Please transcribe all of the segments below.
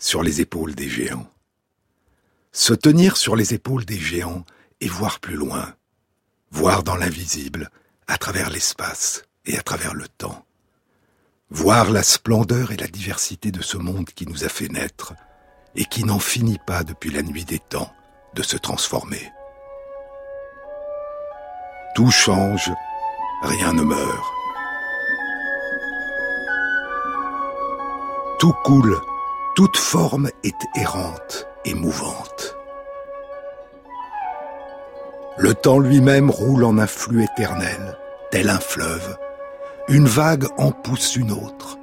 sur les épaules des géants. Se tenir sur les épaules des géants et voir plus loin, voir dans l'invisible, à travers l'espace et à travers le temps. Voir la splendeur et la diversité de ce monde qui nous a fait naître et qui n'en finit pas depuis la nuit des temps de se transformer. Tout change, rien ne meurt. Tout coule, toute forme est errante et mouvante. Le temps lui-même roule en un flux éternel, tel un fleuve. Une vague en pousse une autre.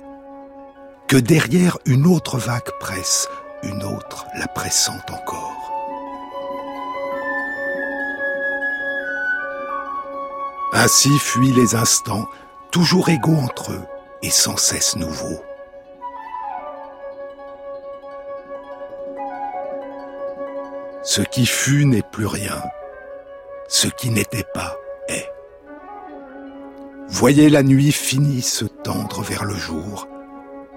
Que derrière une autre vague presse, une autre la pressant encore. Ainsi fuient les instants, toujours égaux entre eux et sans cesse nouveaux. Ce qui fut n'est plus rien. Ce qui n'était pas est. Voyez la nuit finie se tendre vers le jour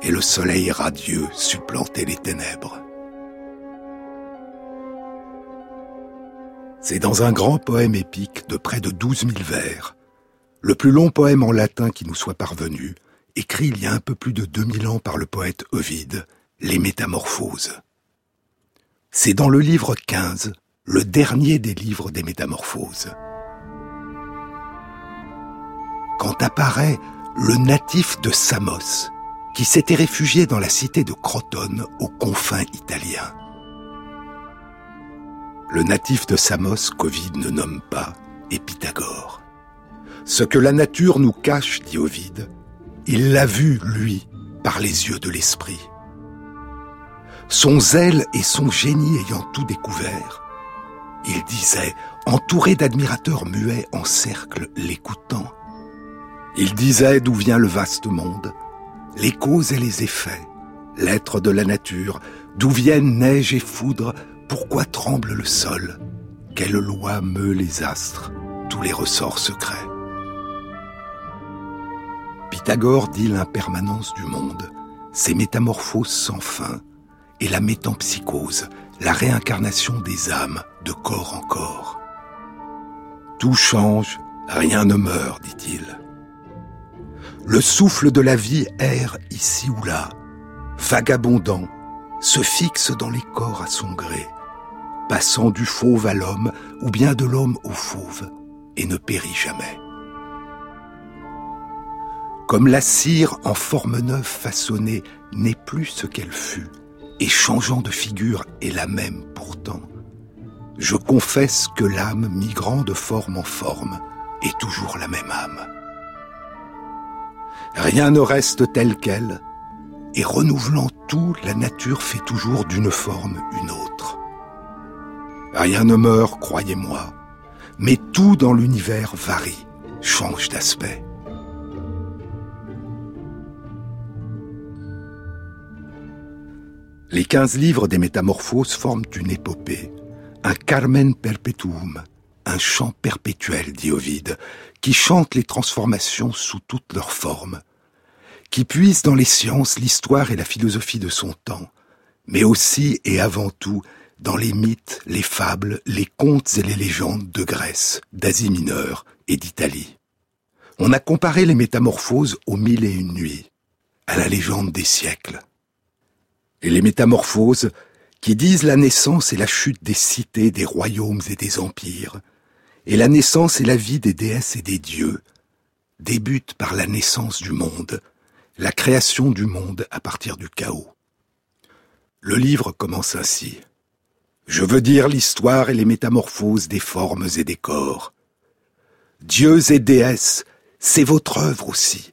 et le soleil radieux supplanter les ténèbres. C'est dans un grand poème épique de près de douze mille vers, le plus long poème en latin qui nous soit parvenu, écrit il y a un peu plus de deux mille ans par le poète Ovide, Les Métamorphoses. C'est dans le livre 15, le dernier des livres des Métamorphoses. Quand apparaît le natif de Samos, qui s'était réfugié dans la cité de Crotone aux confins italiens. Le natif de Samos qu'Ovide ne nomme pas est Pythagore. Ce que la nature nous cache, dit Ovide, il l'a vu, lui, par les yeux de l'esprit. Son zèle et son génie ayant tout découvert, il disait, entouré d'admirateurs muets en cercle l'écoutant. Il disait d'où vient le vaste monde, les causes et les effets, l'être de la nature, d'où viennent neige et foudre, pourquoi tremble le sol, quelle loi meut les astres, tous les ressorts secrets. Pythagore dit l'impermanence du monde, ses métamorphoses sans fin, et la métampsychose, la réincarnation des âmes de corps en corps. Tout change, rien ne meurt, dit-il. Le souffle de la vie erre ici ou là, vagabondant, se fixe dans les corps à son gré, passant du fauve à l'homme ou bien de l'homme au fauve, et ne périt jamais. Comme la cire en forme neuve façonnée n'est plus ce qu'elle fut, et changeant de figure est la même pourtant. Je confesse que l'âme migrant de forme en forme est toujours la même âme. Rien ne reste tel quel, et renouvelant tout, la nature fait toujours d'une forme une autre. Rien ne meurt, croyez-moi, mais tout dans l'univers varie, change d'aspect. Les quinze livres des Métamorphoses forment une épopée, un Carmen perpetuum, un chant perpétuel, dit Ovide, qui chante les transformations sous toutes leurs formes, qui puise dans les sciences, l'histoire et la philosophie de son temps, mais aussi et avant tout dans les mythes, les fables, les contes et les légendes de Grèce, d'Asie mineure et d'Italie. On a comparé les métamorphoses aux mille et une nuits, à la légende des siècles et les métamorphoses qui disent la naissance et la chute des cités, des royaumes et des empires, et la naissance et la vie des déesses et des dieux, débutent par la naissance du monde, la création du monde à partir du chaos. Le livre commence ainsi. Je veux dire l'histoire et les métamorphoses des formes et des corps. Dieux et déesses, c'est votre œuvre aussi.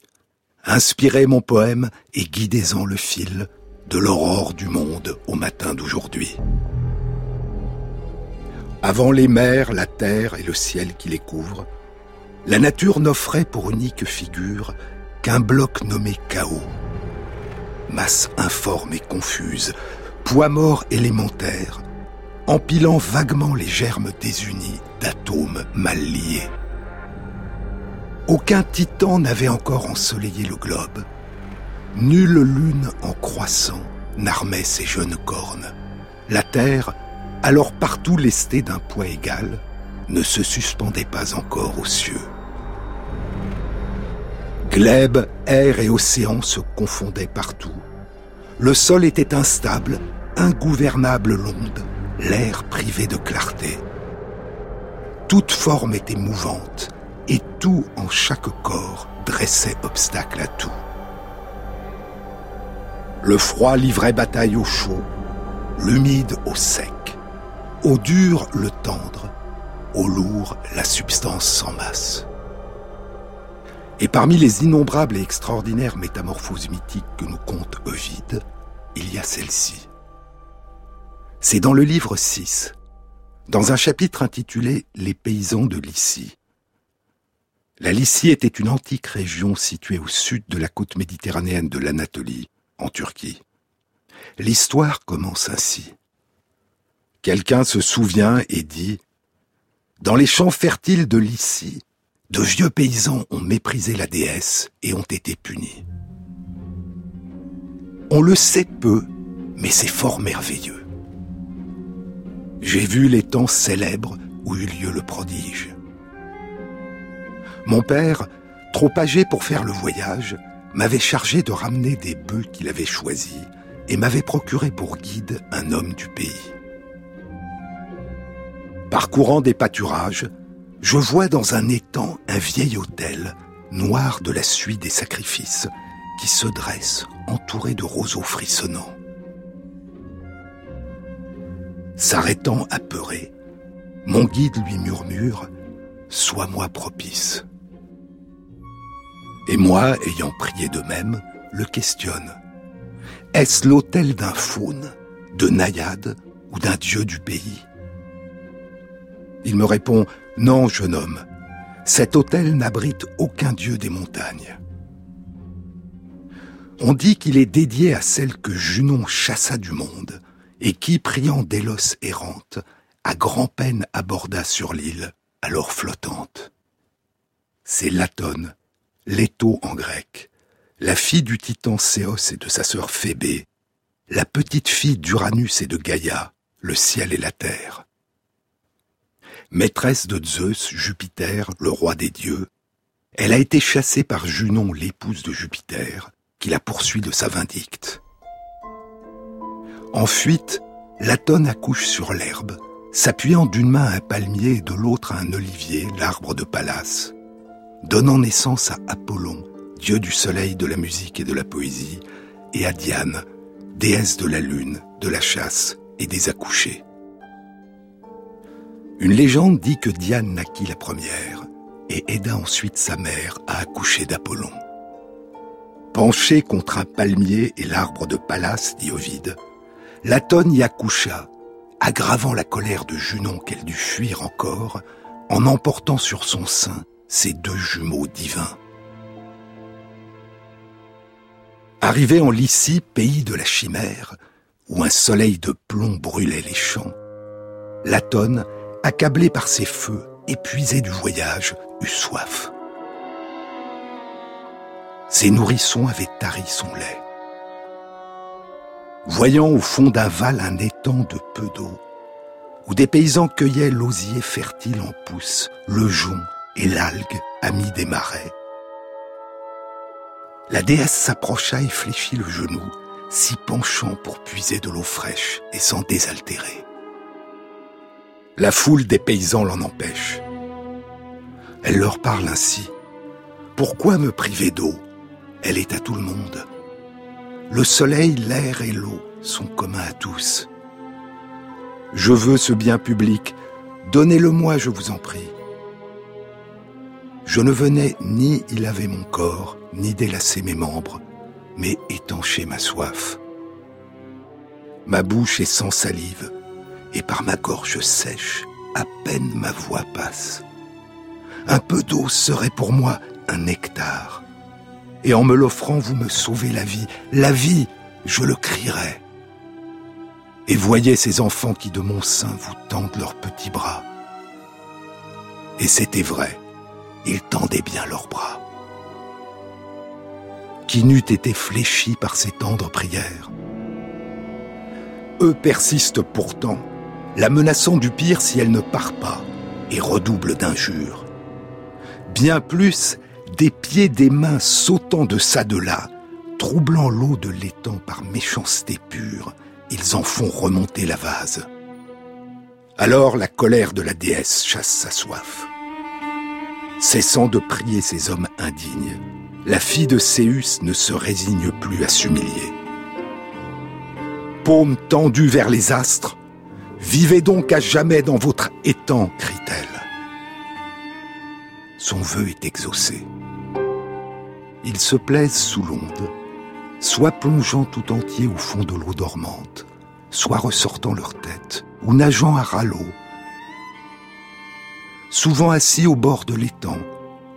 Inspirez mon poème et guidez-en le fil, de l'aurore du monde au matin d'aujourd'hui. Avant les mers, la terre et le ciel qui les couvrent, la nature n'offrait pour unique figure qu'un bloc nommé chaos. Masse informe et confuse, poids mort élémentaire, empilant vaguement les germes désunis d'atomes mal liés. Aucun titan n'avait encore ensoleillé le globe. Nulle lune en croissant n'armait ses jeunes cornes. La Terre, alors partout lestée d'un poids égal, ne se suspendait pas encore aux cieux. Glèbe, air et océan se confondaient partout. Le sol était instable, ingouvernable l'onde, l'air privé de clarté. Toute forme était mouvante, et tout en chaque corps dressait obstacle à tout. Le froid livrait bataille au chaud, l'humide au sec, au dur le tendre, au lourd la substance sans masse. Et parmi les innombrables et extraordinaires métamorphoses mythiques que nous compte Ovide, il y a celle-ci. C'est dans le livre 6, dans un chapitre intitulé Les paysans de Lycie, la Lycie était une antique région située au sud de la côte méditerranéenne de l'Anatolie, en Turquie. L'histoire commence ainsi. Quelqu'un se souvient et dit Dans les champs fertiles de Lycie, de vieux paysans ont méprisé la déesse et ont été punis. On le sait peu, mais c'est fort merveilleux. J'ai vu les temps célèbres où eut lieu le prodige. Mon père, trop âgé pour faire le voyage, m'avait chargé de ramener des bœufs qu'il avait choisis et m'avait procuré pour guide un homme du pays. Parcourant des pâturages, je vois dans un étang un vieil hôtel, noir de la suie des sacrifices, qui se dresse entouré de roseaux frissonnants. S'arrêtant apeuré, mon guide lui murmure ⁇ Sois-moi propice ⁇ et moi, ayant prié de même, le questionne. Est-ce l'autel d'un faune, de naïade ou d'un dieu du pays? Il me répond Non, jeune homme, cet autel n'abrite aucun dieu des montagnes. On dit qu'il est dédié à celle que Junon chassa du monde et qui, priant d'Élos errante, à grand-peine aborda sur l'île, alors flottante. C'est Latone, Leto en grec, la fille du titan Céos et de sa sœur Phébé, la petite fille d'Uranus et de Gaïa, le ciel et la terre. Maîtresse de Zeus, Jupiter, le roi des dieux, elle a été chassée par Junon, l'épouse de Jupiter, qui la poursuit de sa vindicte. En fuite, l'atone accouche sur l'herbe, s'appuyant d'une main à un palmier et de l'autre à un olivier, l'arbre de Pallas donnant naissance à Apollon, dieu du soleil, de la musique et de la poésie, et à Diane, déesse de la lune, de la chasse et des accouchés. Une légende dit que Diane naquit la première et aida ensuite sa mère à accoucher d'Apollon. Penchée contre un palmier et l'arbre de Pallas, dit Ovide, l'Atone y accoucha, aggravant la colère de Junon qu'elle dut fuir encore, en emportant sur son sein ces deux jumeaux divins. Arrivé en Lycie, pays de la chimère, où un soleil de plomb brûlait les champs, Latone, accablé par ses feux, épuisé du voyage, eut soif. Ses nourrissons avaient tari son lait. Voyant au fond d'un val un étang de peu d'eau, où des paysans cueillaient l'osier fertile en pousses, le jonc et l'algue, amie des marais. La déesse s'approcha et fléchit le genou, s'y penchant pour puiser de l'eau fraîche et s'en désaltérer. La foule des paysans l'en empêche. Elle leur parle ainsi. Pourquoi me priver d'eau? Elle est à tout le monde. Le soleil, l'air et l'eau sont communs à tous. Je veux ce bien public, donnez-le-moi, je vous en prie. Je ne venais ni y laver mon corps, ni délasser mes membres, mais étancher ma soif. Ma bouche est sans salive, et par ma gorge sèche, à peine ma voix passe. Un peu d'eau serait pour moi un nectar. Et en me l'offrant, vous me sauvez la vie. La vie, je le crierai. Et voyez ces enfants qui de mon sein vous tendent leurs petits bras. Et c'était vrai, ils tendaient bien leurs bras. Qui n'eût été fléchi par ces tendres prières Eux persistent pourtant, la menaçant du pire si elle ne part pas, et redoublent d'injures. Bien plus, des pieds, des mains sautant de ça de là, troublant l'eau de l'étang par méchanceté pure, ils en font remonter la vase. Alors la colère de la déesse chasse sa soif. Cessant de prier ces hommes indignes, la fille de Céus ne se résigne plus à s'humilier. Paume tendue vers les astres, vivez donc à jamais dans votre étang, crie-t-elle. Son vœu est exaucé. Ils se plaisent sous l'onde, soit plongeant tout entier au fond de l'eau dormante, soit ressortant leur tête, ou nageant à râleau, souvent assis au bord de l'étang,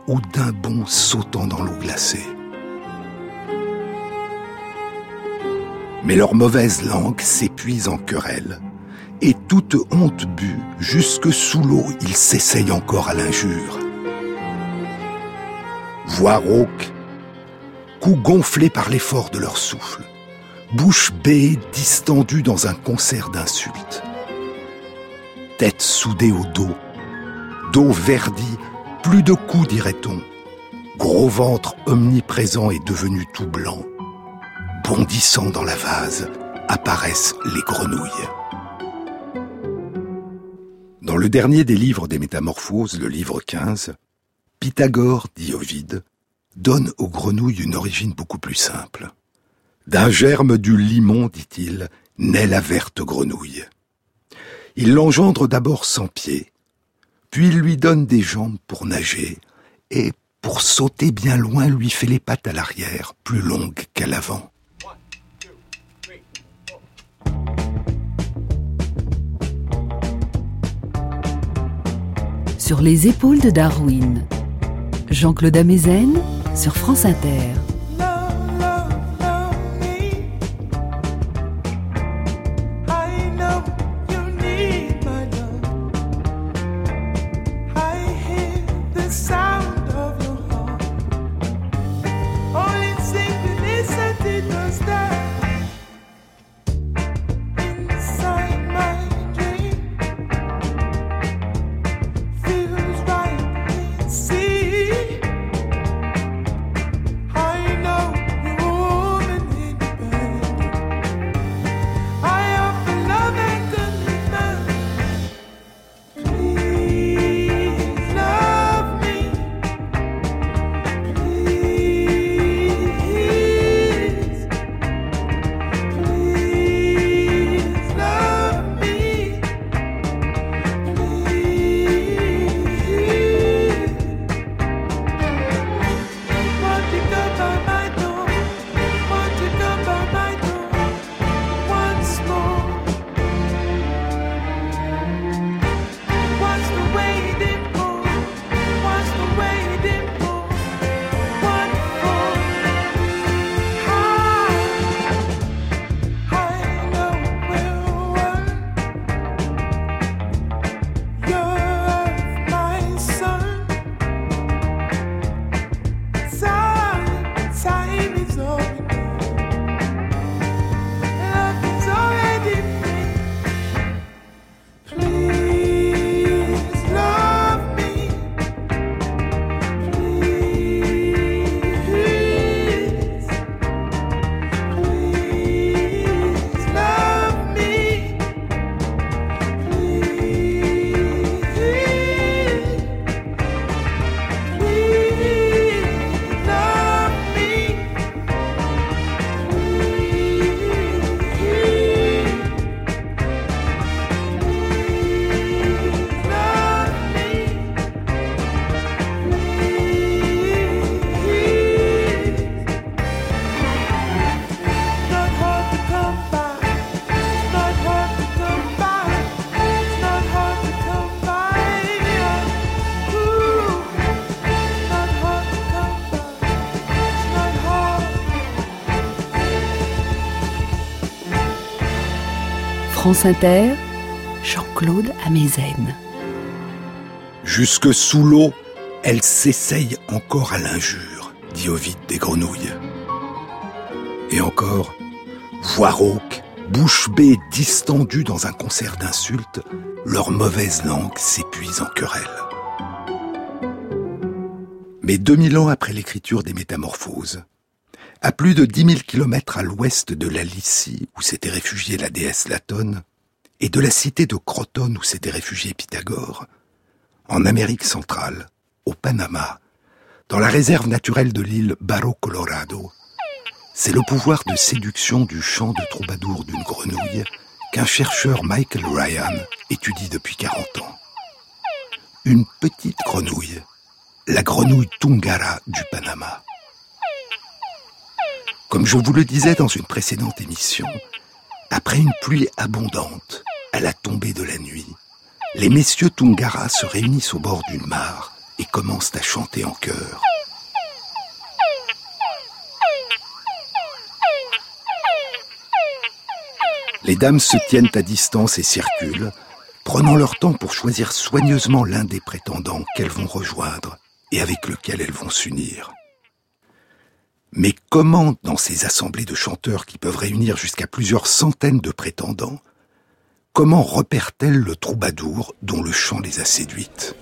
ou d'un bond sautant dans l'eau glacée. Mais leur mauvaise langue s'épuise en querelle, et toute honte bue, jusque sous l'eau, ils s'essayent encore à l'injure. Voix rauque, cou gonflés par l'effort de leur souffle, bouche bée distendue dans un concert d'insultes. Tête soudée au dos, dos verdi, plus de coups dirait-on. Gros ventre omniprésent est devenu tout blanc. Bondissant dans la vase, apparaissent les grenouilles. Dans le dernier des livres des Métamorphoses, le livre 15, Pythagore, dit Ovide, donne aux grenouilles une origine beaucoup plus simple. D'un germe du limon, dit-il, naît la verte grenouille. Il l'engendre d'abord sans pieds, puis il lui donne des jambes pour nager, et pour sauter bien loin lui fait les pattes à l'arrière, plus longues qu'à l'avant. Sur les épaules de Darwin, Jean-Claude Amezen sur France Inter. France Inter, Jean-Claude Amezen. Jusque sous l'eau, elle s'essaye encore à l'injure, dit Ovid des grenouilles. Et encore, voix rauque, bouche bée distendue dans un concert d'insultes, leur mauvaise langue s'épuise en querelle. Mais 2000 ans après l'écriture des Métamorphoses, à plus de 10 000 kilomètres à l'ouest de la Lycie, où s'était réfugiée la déesse Latone, et de la cité de Crotone, où s'était réfugié Pythagore, en Amérique centrale, au Panama, dans la réserve naturelle de l'île Barro Colorado, c'est le pouvoir de séduction du chant de troubadour d'une grenouille qu'un chercheur Michael Ryan étudie depuis 40 ans. Une petite grenouille, la grenouille Tungara du Panama. Comme je vous le disais dans une précédente émission, après une pluie abondante, à la tombée de la nuit, les messieurs Tungara se réunissent au bord d'une mare et commencent à chanter en chœur. Les dames se tiennent à distance et circulent, prenant leur temps pour choisir soigneusement l'un des prétendants qu'elles vont rejoindre et avec lequel elles vont s'unir. Mais comment, dans ces assemblées de chanteurs qui peuvent réunir jusqu'à plusieurs centaines de prétendants, comment repèrent-elles le troubadour dont le chant les a séduites?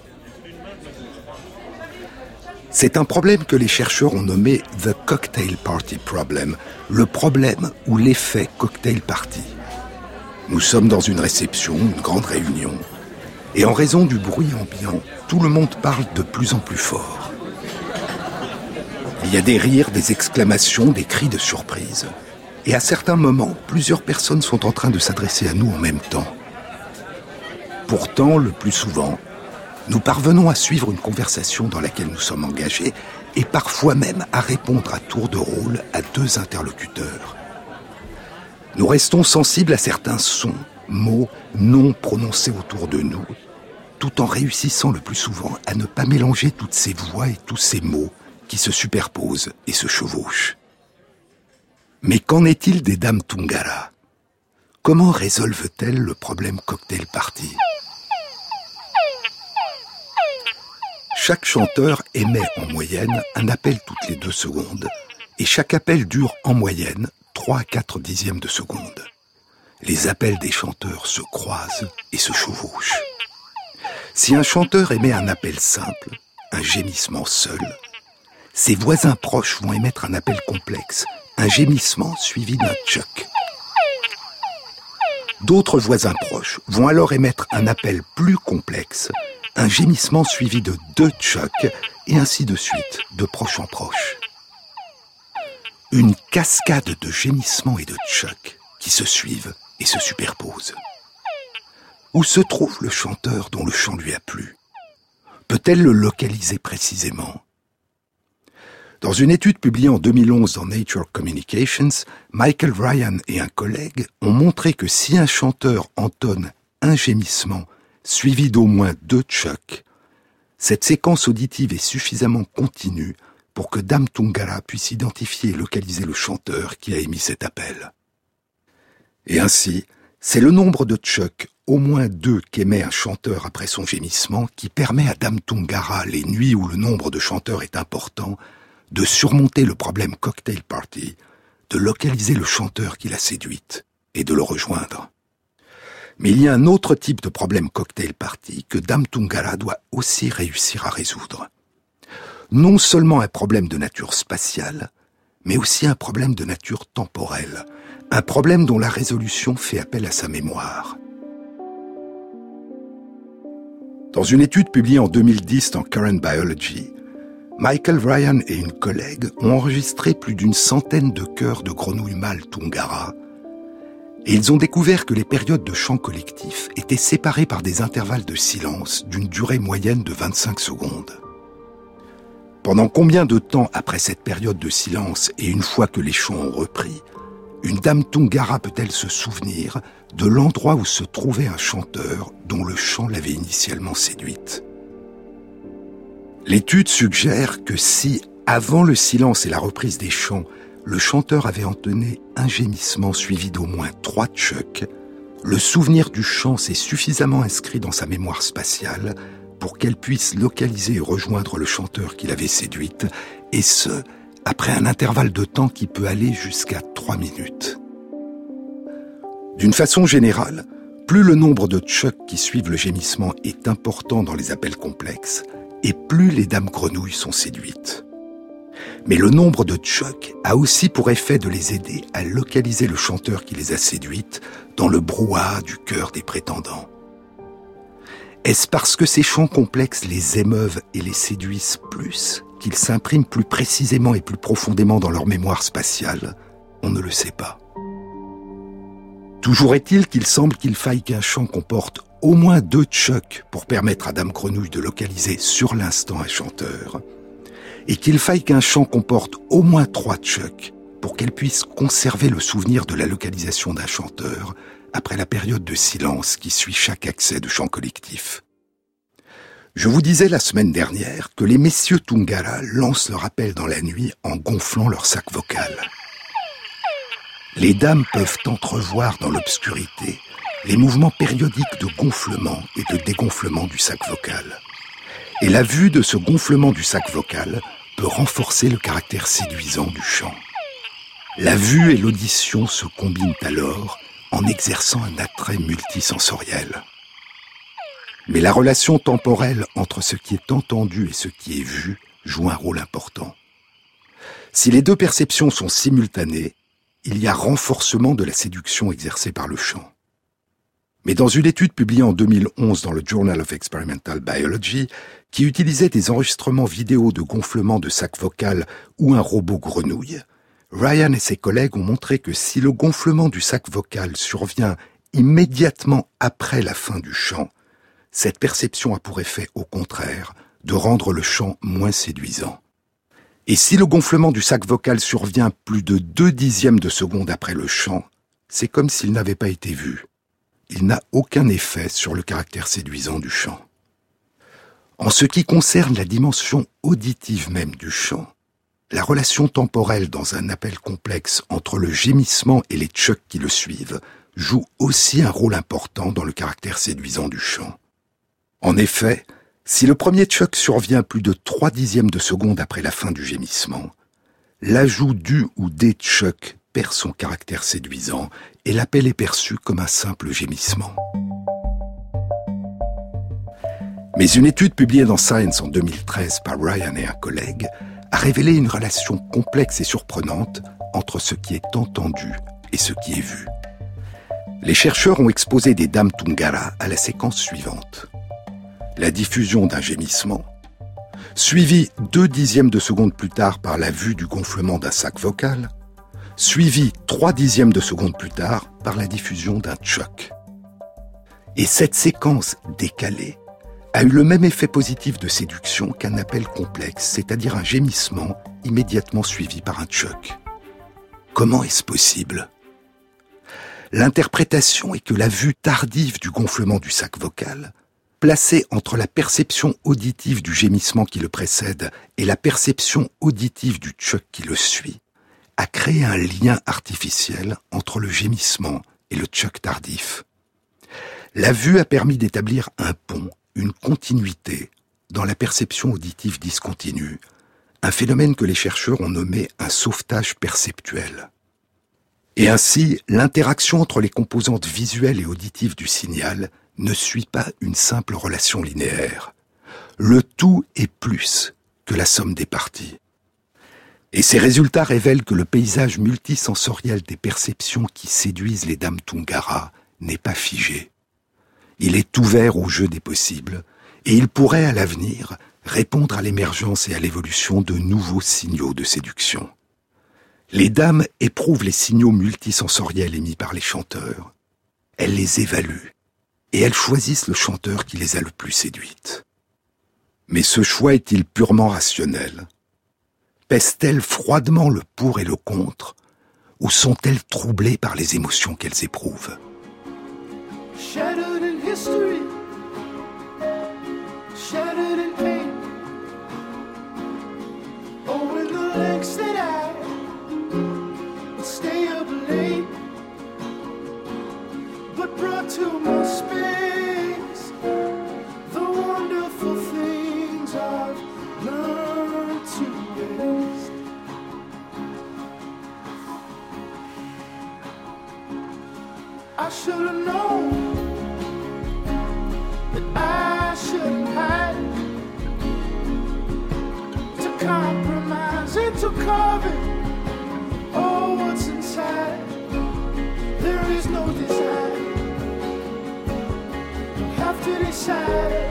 C'est un problème que les chercheurs ont nommé The Cocktail Party Problem, le problème ou l'effet cocktail party. Nous sommes dans une réception, une grande réunion, et en raison du bruit ambiant, tout le monde parle de plus en plus fort. Il y a des rires, des exclamations, des cris de surprise. Et à certains moments, plusieurs personnes sont en train de s'adresser à nous en même temps. Pourtant, le plus souvent, nous parvenons à suivre une conversation dans laquelle nous sommes engagés et parfois même à répondre à tour de rôle à deux interlocuteurs. Nous restons sensibles à certains sons, mots, non prononcés autour de nous, tout en réussissant le plus souvent à ne pas mélanger toutes ces voix et tous ces mots qui se superposent et se chevauchent. Mais qu'en est-il des dames Tungara? Comment résolvent-elles le problème cocktail party? Chaque chanteur émet en moyenne un appel toutes les deux secondes, et chaque appel dure en moyenne 3 à 4 dixièmes de seconde. Les appels des chanteurs se croisent et se chevauchent. Si un chanteur émet un appel simple, un gémissement seul, ses voisins proches vont émettre un appel complexe, un gémissement suivi d'un tchoc. D'autres voisins proches vont alors émettre un appel plus complexe, un gémissement suivi de deux tchocs, et ainsi de suite, de proche en proche. Une cascade de gémissements et de tchocs qui se suivent et se superposent. Où se trouve le chanteur dont le chant lui a plu? Peut-elle le localiser précisément? Dans une étude publiée en 2011 dans Nature Communications, Michael Ryan et un collègue ont montré que si un chanteur entonne un gémissement suivi d'au moins deux tchocs, cette séquence auditive est suffisamment continue pour que Dame Tungara puisse identifier et localiser le chanteur qui a émis cet appel. Et ainsi, c'est le nombre de tchocs, au moins deux qu'émet un chanteur après son gémissement, qui permet à Dame Tungara, les nuits où le nombre de chanteurs est important, de surmonter le problème cocktail party, de localiser le chanteur qui l'a séduite et de le rejoindre. Mais il y a un autre type de problème cocktail party que Dame Tungara doit aussi réussir à résoudre. Non seulement un problème de nature spatiale, mais aussi un problème de nature temporelle, un problème dont la résolution fait appel à sa mémoire. Dans une étude publiée en 2010 dans Current Biology, Michael Ryan et une collègue ont enregistré plus d'une centaine de chœurs de grenouilles mâles Tungara, et ils ont découvert que les périodes de chant collectif étaient séparées par des intervalles de silence d'une durée moyenne de 25 secondes. Pendant combien de temps après cette période de silence et une fois que les chants ont repris, une dame Tungara peut-elle se souvenir de l'endroit où se trouvait un chanteur dont le chant l'avait initialement séduite? L'étude suggère que si, avant le silence et la reprise des chants, le chanteur avait entonné un gémissement suivi d'au moins trois tchocs, le souvenir du chant s'est suffisamment inscrit dans sa mémoire spatiale pour qu'elle puisse localiser et rejoindre le chanteur qui l'avait séduite, et ce, après un intervalle de temps qui peut aller jusqu'à trois minutes. D'une façon générale, plus le nombre de chucks qui suivent le gémissement est important dans les appels complexes, et plus les dames grenouilles sont séduites. Mais le nombre de chucks a aussi pour effet de les aider à localiser le chanteur qui les a séduites dans le brouhaha du cœur des prétendants. Est-ce parce que ces chants complexes les émeuvent et les séduisent plus qu'ils s'impriment plus précisément et plus profondément dans leur mémoire spatiale? On ne le sait pas. Toujours est-il qu'il semble qu'il faille qu'un chant comporte au moins deux chucks pour permettre à Dame Grenouille de localiser sur l'instant un chanteur, et qu'il faille qu'un chant comporte au moins trois chucks pour qu'elle puisse conserver le souvenir de la localisation d'un chanteur après la période de silence qui suit chaque accès de chant collectif. Je vous disais la semaine dernière que les messieurs Tungara lancent leur appel dans la nuit en gonflant leur sac vocal. Les dames peuvent entrevoir dans l'obscurité les mouvements périodiques de gonflement et de dégonflement du sac vocal. Et la vue de ce gonflement du sac vocal peut renforcer le caractère séduisant du chant. La vue et l'audition se combinent alors en exerçant un attrait multisensoriel. Mais la relation temporelle entre ce qui est entendu et ce qui est vu joue un rôle important. Si les deux perceptions sont simultanées, il y a renforcement de la séduction exercée par le chant. Mais dans une étude publiée en 2011 dans le Journal of Experimental Biology, qui utilisait des enregistrements vidéo de gonflement de sac vocal ou un robot grenouille, Ryan et ses collègues ont montré que si le gonflement du sac vocal survient immédiatement après la fin du chant, cette perception a pour effet, au contraire, de rendre le chant moins séduisant. Et si le gonflement du sac vocal survient plus de deux dixièmes de seconde après le chant, c'est comme s'il n'avait pas été vu. Il n'a aucun effet sur le caractère séduisant du chant. En ce qui concerne la dimension auditive même du chant, la relation temporelle dans un appel complexe entre le gémissement et les tchucs qui le suivent joue aussi un rôle important dans le caractère séduisant du chant. En effet, si le premier choc survient plus de trois dixièmes de seconde après la fin du gémissement, l'ajout du ou des chocs son caractère séduisant et l'appel est perçu comme un simple gémissement. Mais une étude publiée dans Science en 2013 par Ryan et un collègue a révélé une relation complexe et surprenante entre ce qui est entendu et ce qui est vu. Les chercheurs ont exposé des dames Tungara à la séquence suivante la diffusion d'un gémissement, suivi deux dixièmes de seconde plus tard par la vue du gonflement d'un sac vocal, suivi trois dixièmes de seconde plus tard par la diffusion d'un choc. Et cette séquence décalée a eu le même effet positif de séduction qu'un appel complexe, c'est-à-dire un gémissement immédiatement suivi par un choc. Comment est-ce possible? L'interprétation est que la vue tardive du gonflement du sac vocal placé entre la perception auditive du gémissement qui le précède et la perception auditive du choc qui le suit, a créé un lien artificiel entre le gémissement et le choc tardif. La vue a permis d'établir un pont, une continuité, dans la perception auditive discontinue, un phénomène que les chercheurs ont nommé un sauvetage perceptuel. Et ainsi, l'interaction entre les composantes visuelles et auditives du signal ne suit pas une simple relation linéaire. Le tout est plus que la somme des parties. Et ces résultats révèlent que le paysage multisensoriel des perceptions qui séduisent les dames Tungara n'est pas figé. Il est ouvert au jeu des possibles, et il pourrait à l'avenir répondre à l'émergence et à l'évolution de nouveaux signaux de séduction. Les dames éprouvent les signaux multisensoriels émis par les chanteurs. Elles les évaluent et elles choisissent le chanteur qui les a le plus séduites. Mais ce choix est-il purement rationnel? Pèsent-elles froidement le pour et le contre ou sont-elles troublées par les émotions qu'elles éprouvent? I should have known that I shouldn't have to compromise and to cover all what's inside. There is no desire. You have to decide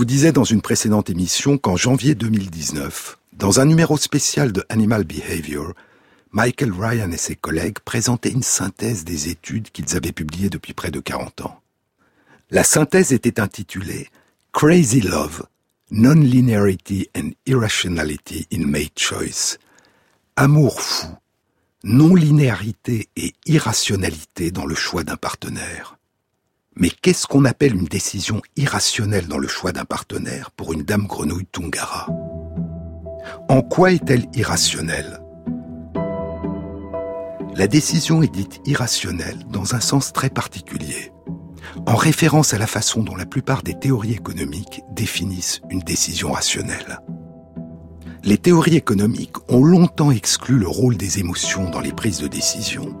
vous disais dans une précédente émission qu'en janvier 2019, dans un numéro spécial de Animal Behavior, Michael Ryan et ses collègues présentaient une synthèse des études qu'ils avaient publiées depuis près de 40 ans. La synthèse était intitulée Crazy Love, Non-Linearity and Irrationality in Mate Choice. Amour fou, non-linéarité et irrationalité dans le choix d'un partenaire. Mais qu'est-ce qu'on appelle une décision irrationnelle dans le choix d'un partenaire pour une dame grenouille Tungara? En quoi est-elle irrationnelle? La décision est dite irrationnelle dans un sens très particulier, en référence à la façon dont la plupart des théories économiques définissent une décision rationnelle. Les théories économiques ont longtemps exclu le rôle des émotions dans les prises de décision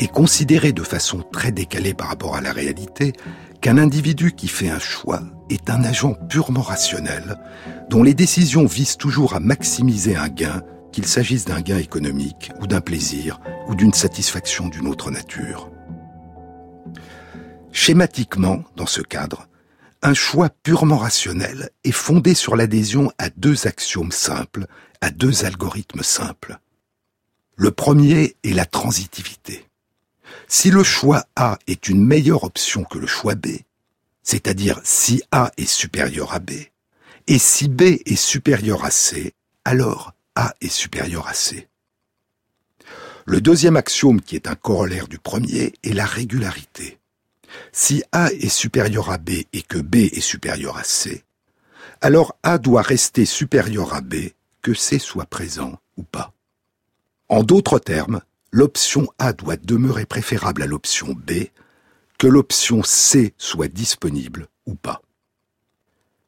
et considéré de façon très décalée par rapport à la réalité qu'un individu qui fait un choix est un agent purement rationnel dont les décisions visent toujours à maximiser un gain, qu'il s'agisse d'un gain économique ou d'un plaisir ou d'une satisfaction d'une autre nature. Schématiquement, dans ce cadre, un choix purement rationnel est fondé sur l'adhésion à deux axiomes simples, à deux algorithmes simples. Le premier est la transitivité. Si le choix A est une meilleure option que le choix B, c'est-à-dire si A est supérieur à B, et si B est supérieur à C, alors A est supérieur à C. Le deuxième axiome qui est un corollaire du premier est la régularité. Si A est supérieur à B et que B est supérieur à C, alors A doit rester supérieur à B, que C soit présent ou pas. En d'autres termes, l'option A doit demeurer préférable à l'option B, que l'option C soit disponible ou pas.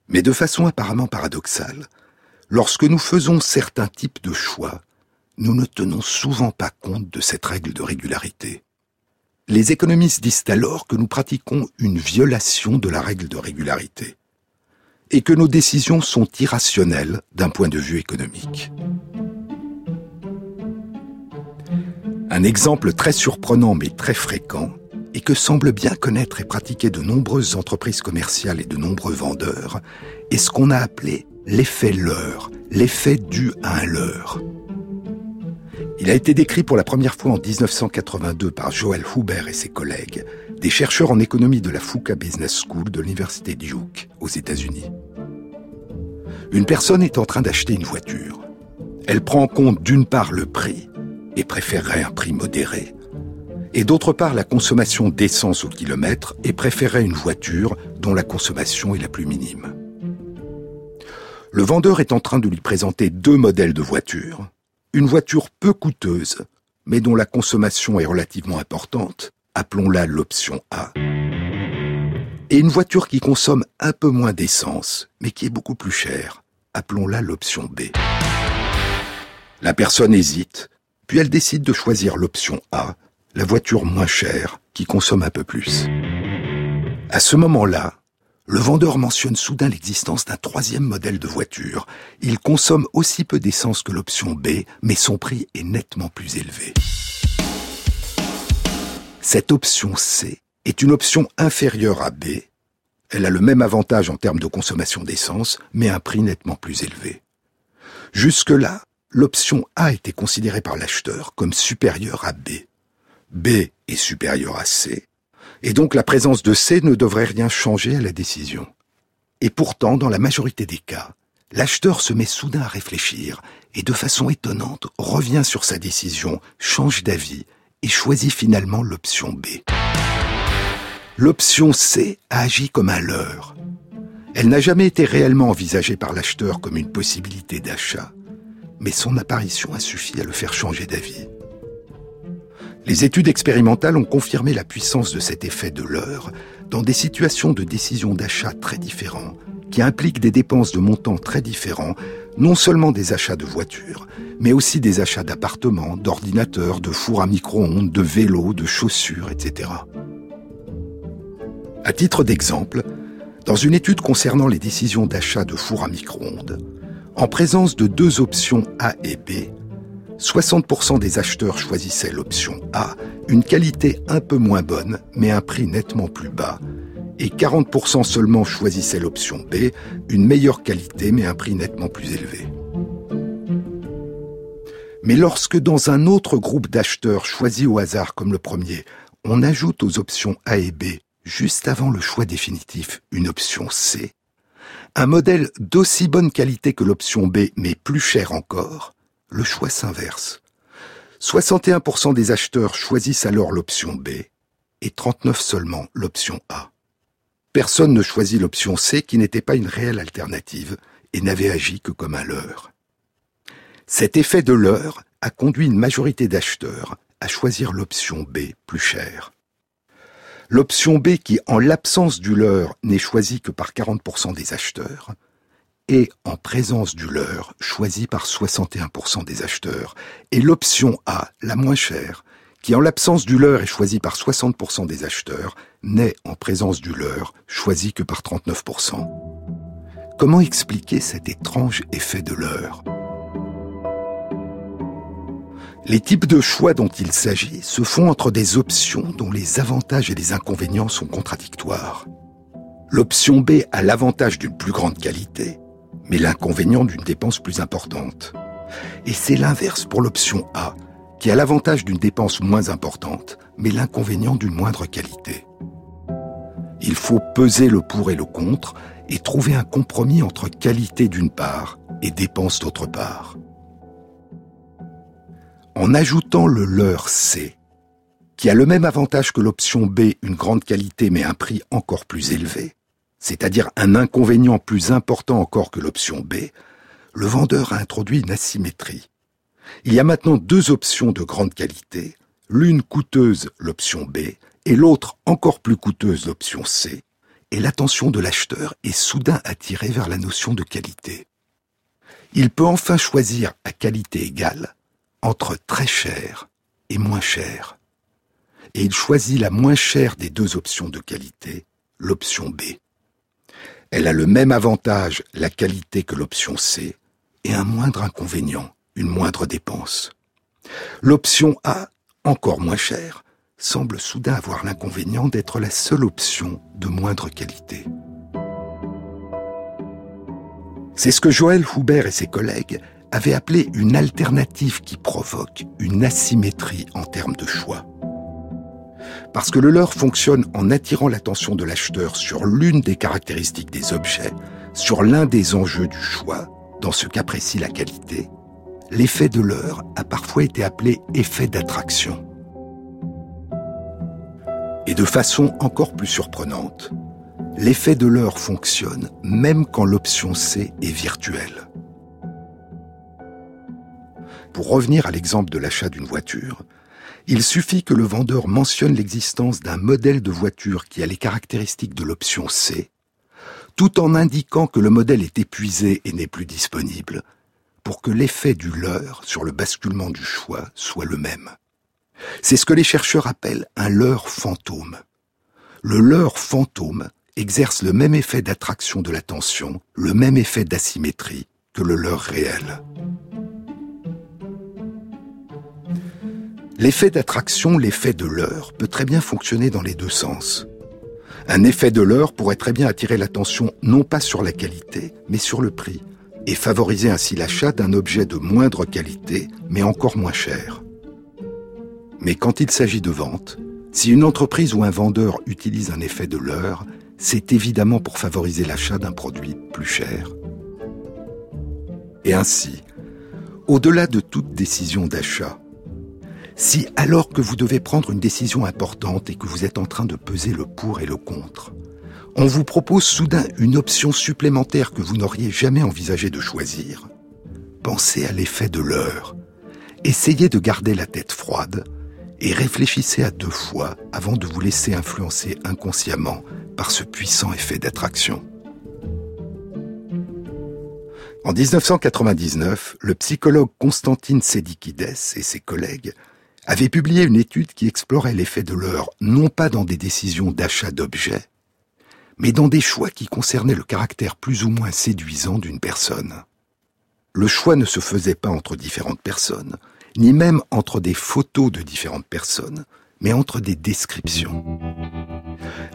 Mais de façon apparemment paradoxale, lorsque nous faisons certains types de choix, nous ne tenons souvent pas compte de cette règle de régularité. Les économistes disent alors que nous pratiquons une violation de la règle de régularité et que nos décisions sont irrationnelles d'un point de vue économique. Un exemple très surprenant mais très fréquent et que semblent bien connaître et pratiquer de nombreuses entreprises commerciales et de nombreux vendeurs est ce qu'on a appelé l'effet leurre, l'effet dû à un leurre. Il a été décrit pour la première fois en 1982 par Joel Huber et ses collègues, des chercheurs en économie de la Fuqua Business School de l'Université Duke aux États-Unis. Une personne est en train d'acheter une voiture. Elle prend en compte d'une part le prix et préférerait un prix modéré, et d'autre part la consommation d'essence au kilomètre et préférerait une voiture dont la consommation est la plus minime. Le vendeur est en train de lui présenter deux modèles de voitures, une voiture peu coûteuse, mais dont la consommation est relativement importante, appelons-la l'option A, et une voiture qui consomme un peu moins d'essence, mais qui est beaucoup plus chère, appelons-la l'option B. La personne hésite, puis elle décide de choisir l'option A, la voiture moins chère, qui consomme un peu plus. À ce moment-là, le vendeur mentionne soudain l'existence d'un troisième modèle de voiture. Il consomme aussi peu d'essence que l'option B, mais son prix est nettement plus élevé. Cette option C est une option inférieure à B. Elle a le même avantage en termes de consommation d'essence, mais un prix nettement plus élevé. Jusque-là, l'option A était considérée par l'acheteur comme supérieure à B. B est supérieur à C, et donc la présence de C ne devrait rien changer à la décision. Et pourtant, dans la majorité des cas, l'acheteur se met soudain à réfléchir et de façon étonnante revient sur sa décision, change d'avis et choisit finalement l'option B. L'option C a agi comme un leurre. Elle n'a jamais été réellement envisagée par l'acheteur comme une possibilité d'achat, mais son apparition a suffi à le faire changer d'avis. Les études expérimentales ont confirmé la puissance de cet effet de leurre dans des situations de décision d'achat très différents, qui impliquent des dépenses de montants très différents, non seulement des achats de voitures, mais aussi des achats d'appartements, d'ordinateurs, de fours à micro-ondes, de vélos, de chaussures, etc. À titre d'exemple, dans une étude concernant les décisions d'achat de fours à micro-ondes, en présence de deux options A et B, 60% des acheteurs choisissaient l'option A, une qualité un peu moins bonne, mais un prix nettement plus bas, et 40% seulement choisissaient l'option B, une meilleure qualité, mais un prix nettement plus élevé. Mais lorsque dans un autre groupe d'acheteurs choisis au hasard comme le premier, on ajoute aux options A et B, juste avant le choix définitif, une option C, un modèle d'aussi bonne qualité que l'option B mais plus cher encore, le choix s'inverse. 61% des acheteurs choisissent alors l'option B et 39 seulement l'option A. Personne ne choisit l'option C qui n'était pas une réelle alternative et n'avait agi que comme un leurre. Cet effet de leurre a conduit une majorité d'acheteurs à choisir l'option B plus chère. L'option B qui, en l'absence du leurre, n'est choisie que par 40% des acheteurs, et en présence du leur, choisi par 61% des acheteurs, et l'option A, la moins chère, qui en l'absence du leur est choisie par 60% des acheteurs, n'est en présence du leur choisi que par 39%. Comment expliquer cet étrange effet de l'heure Les types de choix dont il s'agit se font entre des options dont les avantages et les inconvénients sont contradictoires. L'option B a l'avantage d'une plus grande qualité, mais l'inconvénient d'une dépense plus importante. Et c'est l'inverse pour l'option A, qui a l'avantage d'une dépense moins importante, mais l'inconvénient d'une moindre qualité. Il faut peser le pour et le contre et trouver un compromis entre qualité d'une part et dépense d'autre part. En ajoutant le leur C, qui a le même avantage que l'option B, une grande qualité mais un prix encore plus élevé, c'est-à-dire un inconvénient plus important encore que l'option B, le vendeur a introduit une asymétrie. Il y a maintenant deux options de grande qualité, l'une coûteuse, l'option B, et l'autre encore plus coûteuse, l'option C, et l'attention de l'acheteur est soudain attirée vers la notion de qualité. Il peut enfin choisir à qualité égale entre très cher et moins cher. et il choisit la moins chère des deux options de qualité, l'option B. Elle a le même avantage, la qualité, que l'option C, et un moindre inconvénient, une moindre dépense. L'option A, encore moins chère, semble soudain avoir l'inconvénient d'être la seule option de moindre qualité. C'est ce que Joël Houbert et ses collègues avaient appelé une alternative qui provoque une asymétrie en termes de choix. Parce que le leurre fonctionne en attirant l'attention de l'acheteur sur l'une des caractéristiques des objets, sur l'un des enjeux du choix, dans ce cas précis la qualité, l'effet de leurre a parfois été appelé effet d'attraction. Et de façon encore plus surprenante, l'effet de leurre fonctionne même quand l'option C est virtuelle. Pour revenir à l'exemple de l'achat d'une voiture, il suffit que le vendeur mentionne l'existence d'un modèle de voiture qui a les caractéristiques de l'option C, tout en indiquant que le modèle est épuisé et n'est plus disponible, pour que l'effet du leurre sur le basculement du choix soit le même. C'est ce que les chercheurs appellent un leurre fantôme. Le leurre fantôme exerce le même effet d'attraction de l'attention, le même effet d'asymétrie que le leurre réel. L'effet d'attraction, l'effet de leurre, peut très bien fonctionner dans les deux sens. Un effet de leurre pourrait très bien attirer l'attention non pas sur la qualité, mais sur le prix, et favoriser ainsi l'achat d'un objet de moindre qualité, mais encore moins cher. Mais quand il s'agit de vente, si une entreprise ou un vendeur utilise un effet de leurre, c'est évidemment pour favoriser l'achat d'un produit plus cher. Et ainsi, au-delà de toute décision d'achat, si alors que vous devez prendre une décision importante et que vous êtes en train de peser le pour et le contre, on vous propose soudain une option supplémentaire que vous n'auriez jamais envisagé de choisir, pensez à l'effet de l'heure. Essayez de garder la tête froide et réfléchissez à deux fois avant de vous laisser influencer inconsciemment par ce puissant effet d'attraction. En 1999, le psychologue Constantine Sédikides et ses collègues avaient publié une étude qui explorait l'effet de l'heure non pas dans des décisions d'achat d'objets, mais dans des choix qui concernaient le caractère plus ou moins séduisant d'une personne. Le choix ne se faisait pas entre différentes personnes, ni même entre des photos de différentes personnes, mais entre des descriptions.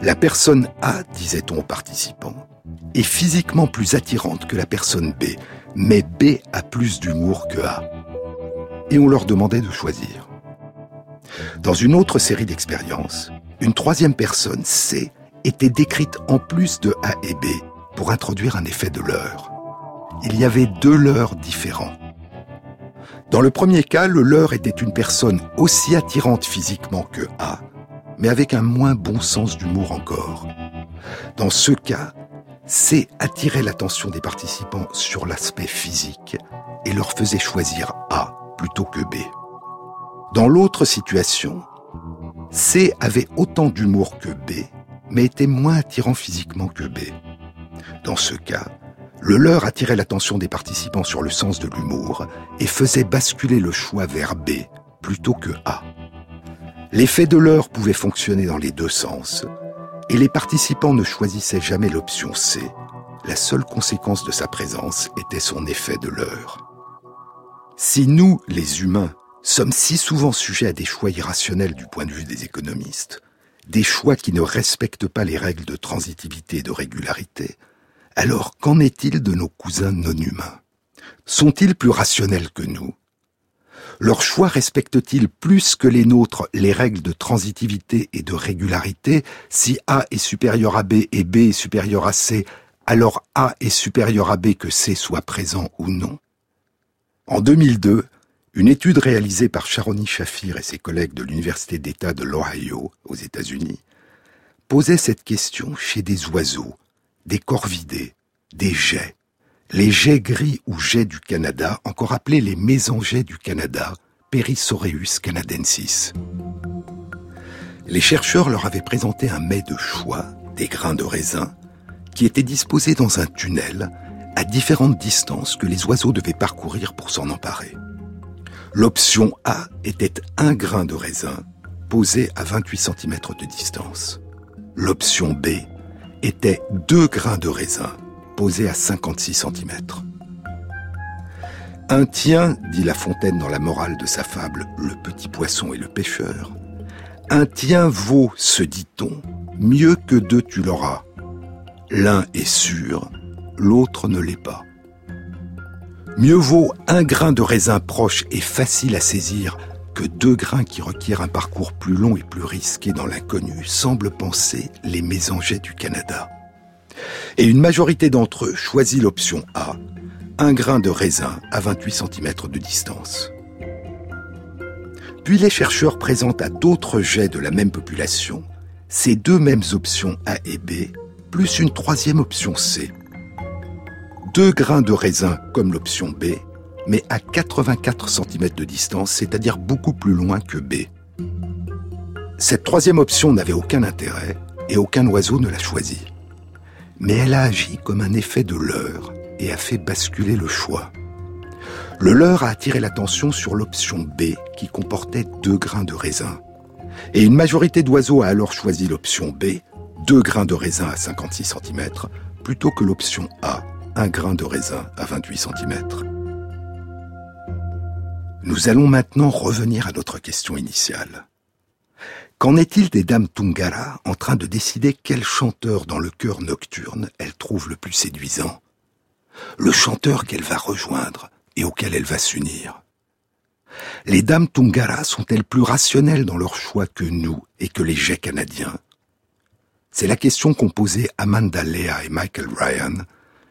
La personne A, disait-on aux participants, est physiquement plus attirante que la personne B, mais B a plus d'humour que A. Et on leur demandait de choisir. Dans une autre série d'expériences, une troisième personne, C, était décrite en plus de A et B pour introduire un effet de leurre. Il y avait deux leurres différents. Dans le premier cas, le leurre était une personne aussi attirante physiquement que A, mais avec un moins bon sens d'humour encore. Dans ce cas, C attirait l'attention des participants sur l'aspect physique et leur faisait choisir A plutôt que B. Dans l'autre situation, C avait autant d'humour que B, mais était moins attirant physiquement que B. Dans ce cas, le leur attirait l'attention des participants sur le sens de l'humour et faisait basculer le choix vers B plutôt que A. L'effet de l'heure pouvait fonctionner dans les deux sens, et les participants ne choisissaient jamais l'option C. La seule conséquence de sa présence était son effet de l'heure. Si nous, les humains, sommes si souvent sujets à des choix irrationnels du point de vue des économistes, des choix qui ne respectent pas les règles de transitivité et de régularité, alors qu'en est-il de nos cousins non humains? Sont-ils plus rationnels que nous? Leurs choix respectent-ils plus que les nôtres les règles de transitivité et de régularité? Si A est supérieur à B et B est supérieur à C, alors A est supérieur à B que C soit présent ou non? En 2002, une étude réalisée par Sharoni Shafir et ses collègues de l'Université d'État de l'Ohio aux États-Unis posait cette question chez des oiseaux des corvidés, des jets, les jets gris ou jets du Canada, encore appelés les mésangers du Canada, Perisoreus canadensis. Les chercheurs leur avaient présenté un mets de choix, des grains de raisin, qui étaient disposés dans un tunnel à différentes distances que les oiseaux devaient parcourir pour s'en emparer. L'option A était un grain de raisin posée à 28 cm de distance. L'option B était deux grains de raisin posés à 56 cm. Un tien, dit La Fontaine dans la morale de sa fable Le petit poisson et le pêcheur, un tien vaut, se dit-on, mieux que deux tu l'auras. L'un est sûr, l'autre ne l'est pas. Mieux vaut un grain de raisin proche et facile à saisir que deux grains qui requièrent un parcours plus long et plus risqué dans l'inconnu, semblent penser les mésangers du Canada. Et une majorité d'entre eux choisit l'option A, un grain de raisin à 28 cm de distance. Puis les chercheurs présentent à d'autres jets de la même population ces deux mêmes options A et B, plus une troisième option C, deux grains de raisin comme l'option B, mais à 84 cm de distance, c'est-à-dire beaucoup plus loin que B. Cette troisième option n'avait aucun intérêt et aucun oiseau ne l'a choisie. Mais elle a agi comme un effet de leurre et a fait basculer le choix. Le leurre a attiré l'attention sur l'option B qui comportait deux grains de raisin. Et une majorité d'oiseaux a alors choisi l'option B, deux grains de raisin à 56 cm, plutôt que l'option A, un grain de raisin à 28 cm. Nous allons maintenant revenir à notre question initiale. Qu'en est-il des dames Tungara en train de décider quel chanteur dans le chœur nocturne elles trouvent le plus séduisant? Le chanteur qu'elle va rejoindre et auquel elle va s'unir. Les dames Tungara sont-elles plus rationnelles dans leur choix que nous et que les jets canadiens? C'est la question qu'ont posée Amanda Lea et Michael Ryan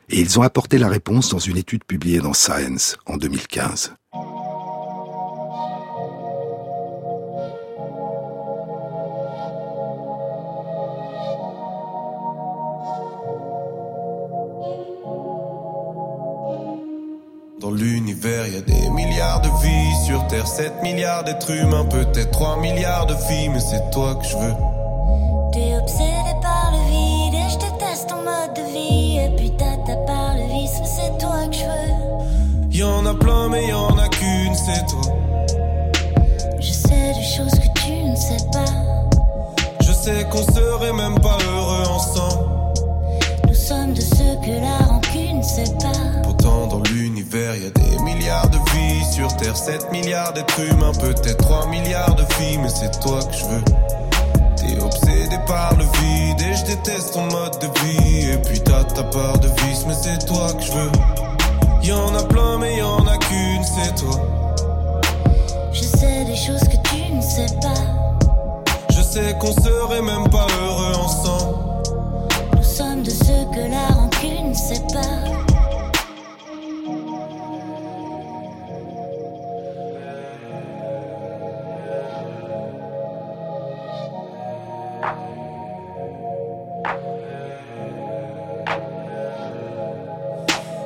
et ils ont apporté la réponse dans une étude publiée dans Science en 2015. Dans l'univers, il y a des milliards de vies. Sur Terre, 7 milliards d'êtres humains, peut-être 3 milliards de filles, mais c'est toi que je veux. Plein, mais y en a qu'une, c'est toi. Je sais des choses que tu ne sais pas. Je sais qu'on serait même pas heureux ensemble. Nous sommes de ceux que la rancune sépare. Pourtant, dans l'univers, y a des milliards de vies. Sur Terre, 7 milliards d'êtres humains, peut-être 3 milliards de filles, mais c'est toi que je veux. T'es obsédé par le vide et je déteste ton mode de vie. Et puis t'as ta part de vice, mais c'est toi que je veux. Y en a plein, mais y en a c'est toi. Je sais des choses que tu ne sais pas. Je sais qu'on serait même pas heureux ensemble. Nous sommes de ceux que la rancune sépare.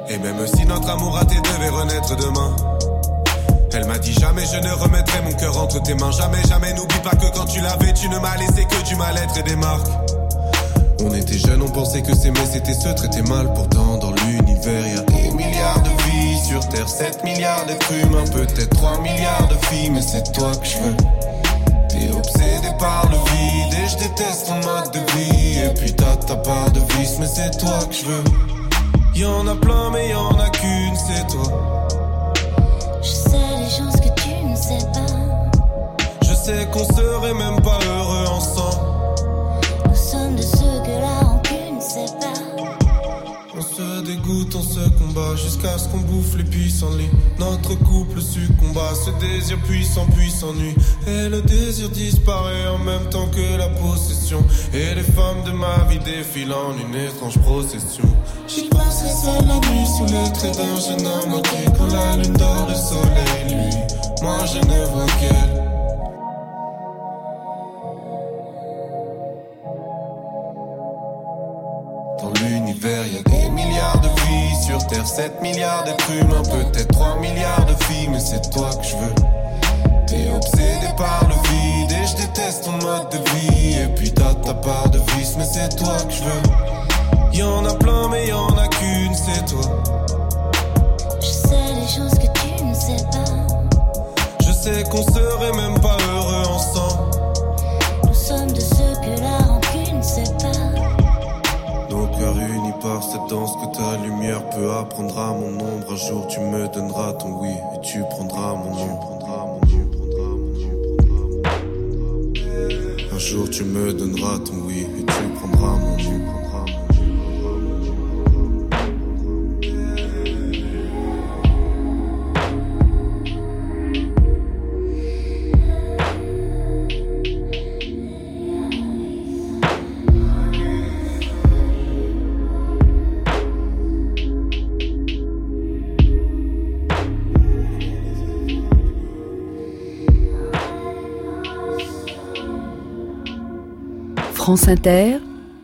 Et même si notre amour raté devait renaître demain. Dit jamais je ne remettrai mon cœur entre tes mains. Jamais, jamais, n'oublie pas que quand tu l'avais, tu ne m'as laissé que du mal-être et des marques. On était jeunes, on pensait que s'aimer c'était se traiter mal. Pourtant, dans l'univers, y a des milliards de vies. Sur Terre, 7 milliards d'êtres humains, peut-être 3 milliards de filles, mais c'est toi que je veux. T'es obsédé par le vide et je déteste ton mode de vie. Et puis t'as ta part de vice, mais c'est toi que je veux. Y en a plein, mais y en a qu'une, c'est toi. Qu'on serait même pas heureux ensemble. Nous sommes de ceux que la rancune sépare. On se dégoûte, on se combat jusqu'à ce qu'on bouffe les pissenlits. Notre couple succomba, ce désir puissant puis s'ennuie. Et le désir disparaît en même temps que la possession. Et les femmes de ma vie défilent en une étrange procession. J'y passerai seul la nuit sous les traits d'un jeune homme qui quand la lune dort le soleil lui. Moi je ne vois qu'elle. L'univers, y a des milliards de vies. Sur Terre, 7 milliards d'êtres humains, peut-être 3 milliards de filles, mais c'est toi que je veux. T'es obsédé par le vide et je déteste ton mode de vie. Et puis t'as ta part de vice, mais c'est toi que je veux. Y en a plein, mais y en a qu'une, c'est toi. Je sais des choses que tu ne sais pas. Je sais qu'on serait même pas heureux cette danse que ta lumière peut apprendre à mon ombre. Un jour tu me donneras ton oui et tu prendras mon nom. Un jour tu me donneras ton oui et tu prendras mon nom.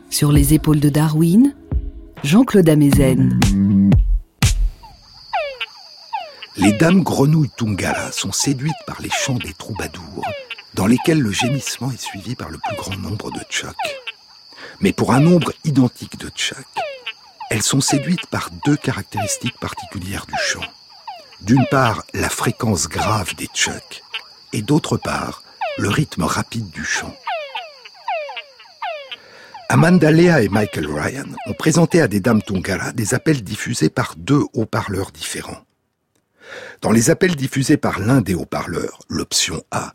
Sur les épaules de Darwin, Jean-Claude Amezen. Les dames grenouilles Tungala sont séduites par les chants des troubadours, dans lesquels le gémissement est suivi par le plus grand nombre de tchaks. Mais pour un nombre identique de tchaks, elles sont séduites par deux caractéristiques particulières du chant. D'une part, la fréquence grave des tchaks, et d'autre part, le rythme rapide du chant. Amanda Lea et Michael Ryan ont présenté à des dames Tungala des appels diffusés par deux haut-parleurs différents. Dans les appels diffusés par l'un des haut-parleurs, l'option A,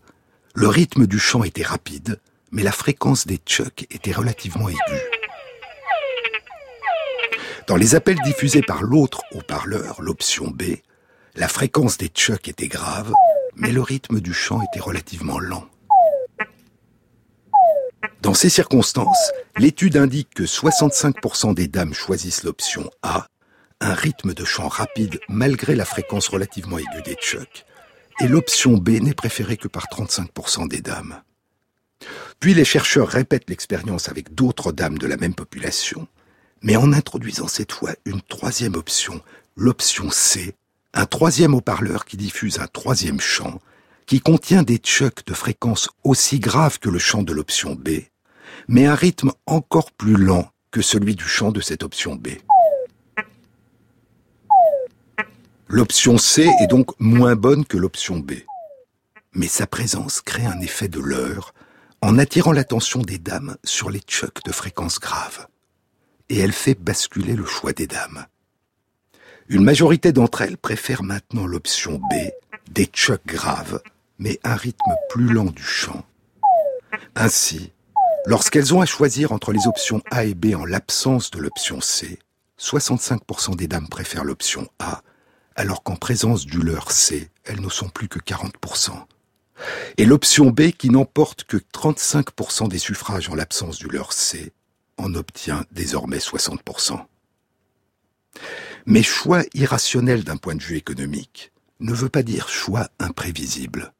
le rythme du chant était rapide, mais la fréquence des chucks était relativement aiguë. Dans les appels diffusés par l'autre haut-parleur, l'option B, la fréquence des chucks était grave, mais le rythme du chant était relativement lent. Dans ces circonstances, l'étude indique que 65% des dames choisissent l'option A, un rythme de chant rapide malgré la fréquence relativement aiguë des chucks, et l'option B n'est préférée que par 35% des dames. Puis les chercheurs répètent l'expérience avec d'autres dames de la même population, mais en introduisant cette fois une troisième option, l'option C, un troisième haut-parleur qui diffuse un troisième chant, qui contient des chucks de fréquence aussi grave que le chant de l'option B, mais un rythme encore plus lent que celui du chant de cette option B. L'option C est donc moins bonne que l'option B. Mais sa présence crée un effet de leurre en attirant l'attention des dames sur les chucks de fréquence grave. Et elle fait basculer le choix des dames. Une majorité d'entre elles préfèrent maintenant l'option B, des chucks graves, mais un rythme plus lent du chant. Ainsi, Lorsqu'elles ont à choisir entre les options A et B en l'absence de l'option C, 65% des dames préfèrent l'option A, alors qu'en présence du leur C, elles ne sont plus que 40%. Et l'option B, qui n'emporte que 35% des suffrages en l'absence du leur C, en obtient désormais 60%. Mais choix irrationnel d'un point de vue économique ne veut pas dire choix imprévisible.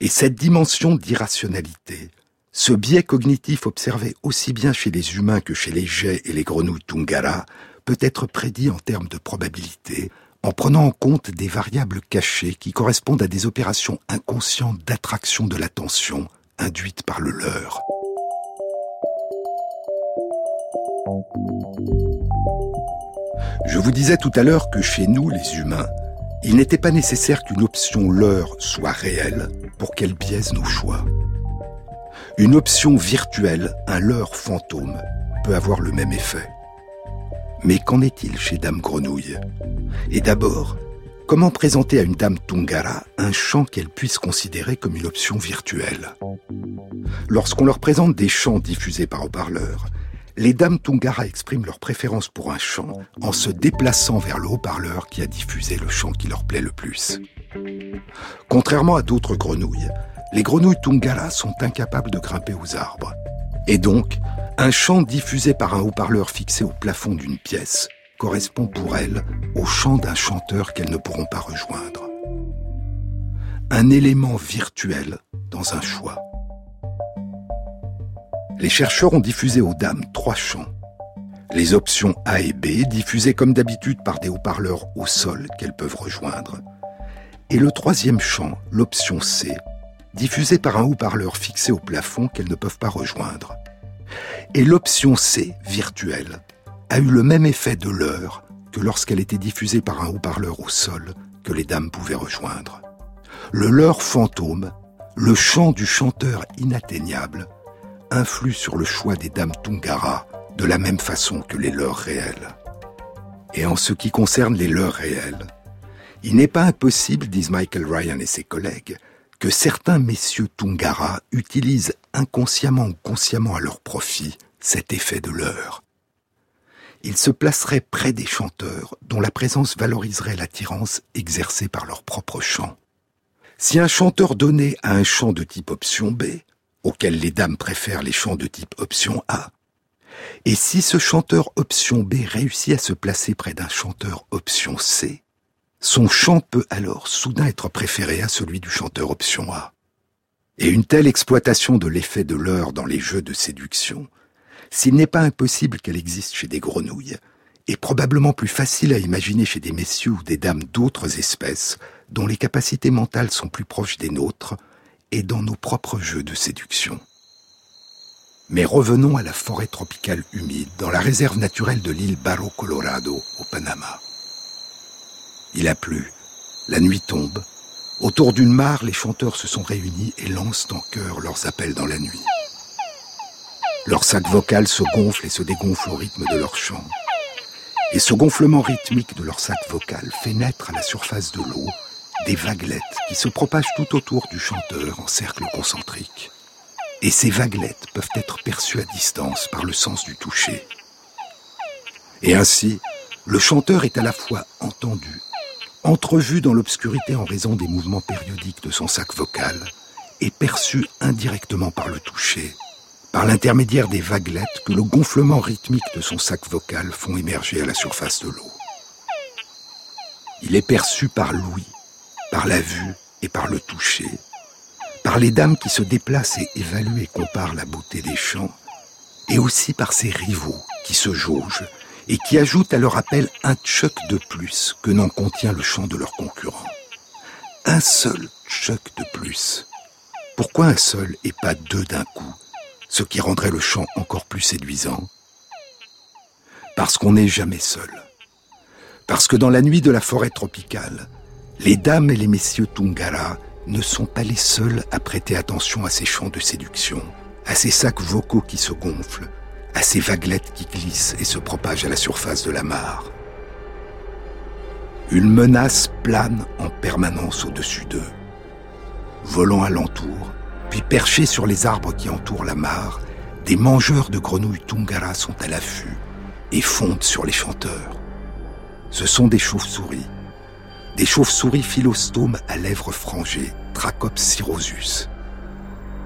Et cette dimension d'irrationalité ce biais cognitif observé aussi bien chez les humains que chez les jets et les grenouilles Tungara peut être prédit en termes de probabilité en prenant en compte des variables cachées qui correspondent à des opérations inconscientes d'attraction de l'attention induites par le leurre. Je vous disais tout à l'heure que chez nous, les humains, il n'était pas nécessaire qu'une option leurre soit réelle pour qu'elle biaise nos choix. Une option virtuelle, un leurre fantôme, peut avoir le même effet. Mais qu'en est-il chez Dame Grenouille? Et d'abord, comment présenter à une Dame Tungara un chant qu'elle puisse considérer comme une option virtuelle? Lorsqu'on leur présente des chants diffusés par haut-parleur, les dames Tungara expriment leur préférence pour un chant en se déplaçant vers le haut-parleur qui a diffusé le chant qui leur plaît le plus. Contrairement à d'autres grenouilles, les grenouilles Tungala sont incapables de grimper aux arbres. Et donc, un chant diffusé par un haut-parleur fixé au plafond d'une pièce correspond pour elles au chant d'un chanteur qu'elles ne pourront pas rejoindre. Un élément virtuel dans un choix. Les chercheurs ont diffusé aux dames trois chants. Les options A et B, diffusées comme d'habitude par des haut-parleurs au sol qu'elles peuvent rejoindre. Et le troisième chant, l'option C, diffusée par un haut-parleur fixé au plafond qu'elles ne peuvent pas rejoindre. Et l'option C, virtuelle, a eu le même effet de l'heure que lorsqu'elle était diffusée par un haut-parleur au sol que les dames pouvaient rejoindre. Le leurre fantôme, le chant du chanteur inatteignable, influe sur le choix des dames Tungara de la même façon que les leurs réels. Et en ce qui concerne les leurs réels, il n'est pas impossible, disent Michael Ryan et ses collègues, certains messieurs Tungara utilisent inconsciemment ou consciemment à leur profit cet effet de leurre. Ils se placeraient près des chanteurs dont la présence valoriserait l'attirance exercée par leur propre chant. Si un chanteur donnait à un chant de type option B, auquel les dames préfèrent les chants de type option A, et si ce chanteur option B réussit à se placer près d'un chanteur option C, son chant peut alors soudain être préféré à celui du chanteur option A. Et une telle exploitation de l'effet de l'heure dans les jeux de séduction, s'il n'est pas impossible qu'elle existe chez des grenouilles, est probablement plus facile à imaginer chez des messieurs ou des dames d'autres espèces dont les capacités mentales sont plus proches des nôtres et dans nos propres jeux de séduction. Mais revenons à la forêt tropicale humide, dans la réserve naturelle de l'île Barro Colorado, au Panama. Il a plu. La nuit tombe. Autour d'une mare, les chanteurs se sont réunis et lancent en chœur leurs appels dans la nuit. Leur sac vocal se gonfle et se dégonfle au rythme de leur chant. Et ce gonflement rythmique de leur sac vocal fait naître à la surface de l'eau des vaguelettes qui se propagent tout autour du chanteur en cercle concentrique. Et ces vaguelettes peuvent être perçues à distance par le sens du toucher. Et ainsi, le chanteur est à la fois entendu entrevu dans l'obscurité en raison des mouvements périodiques de son sac vocal, et perçu indirectement par le toucher, par l'intermédiaire des vaguelettes que le gonflement rythmique de son sac vocal font émerger à la surface de l'eau. Il est perçu par l'ouïe, par la vue et par le toucher, par les dames qui se déplacent et évaluent et comparent la beauté des chants, et aussi par ses rivaux qui se jaugent et qui ajoutent à leur appel un tchuck de plus que n'en contient le chant de leurs concurrents. Un seul tchuck de plus. Pourquoi un seul et pas deux d'un coup, ce qui rendrait le chant encore plus séduisant? Parce qu'on n'est jamais seul. Parce que dans la nuit de la forêt tropicale, les dames et les messieurs Tungara ne sont pas les seuls à prêter attention à ces chants de séduction, à ces sacs vocaux qui se gonflent, à ces vaguelettes qui glissent et se propagent à la surface de la mare. Une menace plane en permanence au-dessus d'eux. Volant alentour, puis perchés sur les arbres qui entourent la mare, des mangeurs de grenouilles Tungara sont à l'affût et fondent sur les chanteurs. Ce sont des chauves-souris. Des chauves-souris philostomes à lèvres frangées, Trachops cirrhosus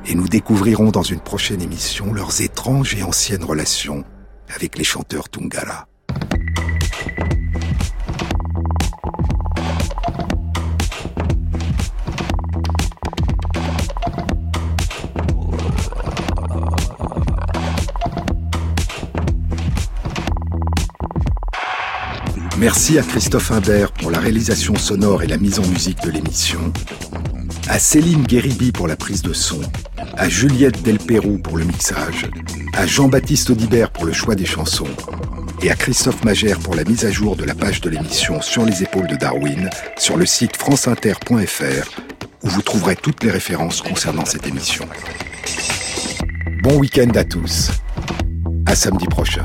et nous découvrirons dans une prochaine émission leurs étranges et anciennes relations avec les chanteurs Tungara. Merci à Christophe Imbert pour la réalisation sonore et la mise en musique de l'émission, à Céline Guéribi pour la prise de son, à Juliette Delperroux pour le mixage, à Jean-Baptiste Audibert pour le choix des chansons, et à Christophe Magère pour la mise à jour de la page de l'émission Sur les épaules de Darwin sur le site franceinter.fr où vous trouverez toutes les références concernant cette émission. Bon week-end à tous. À samedi prochain.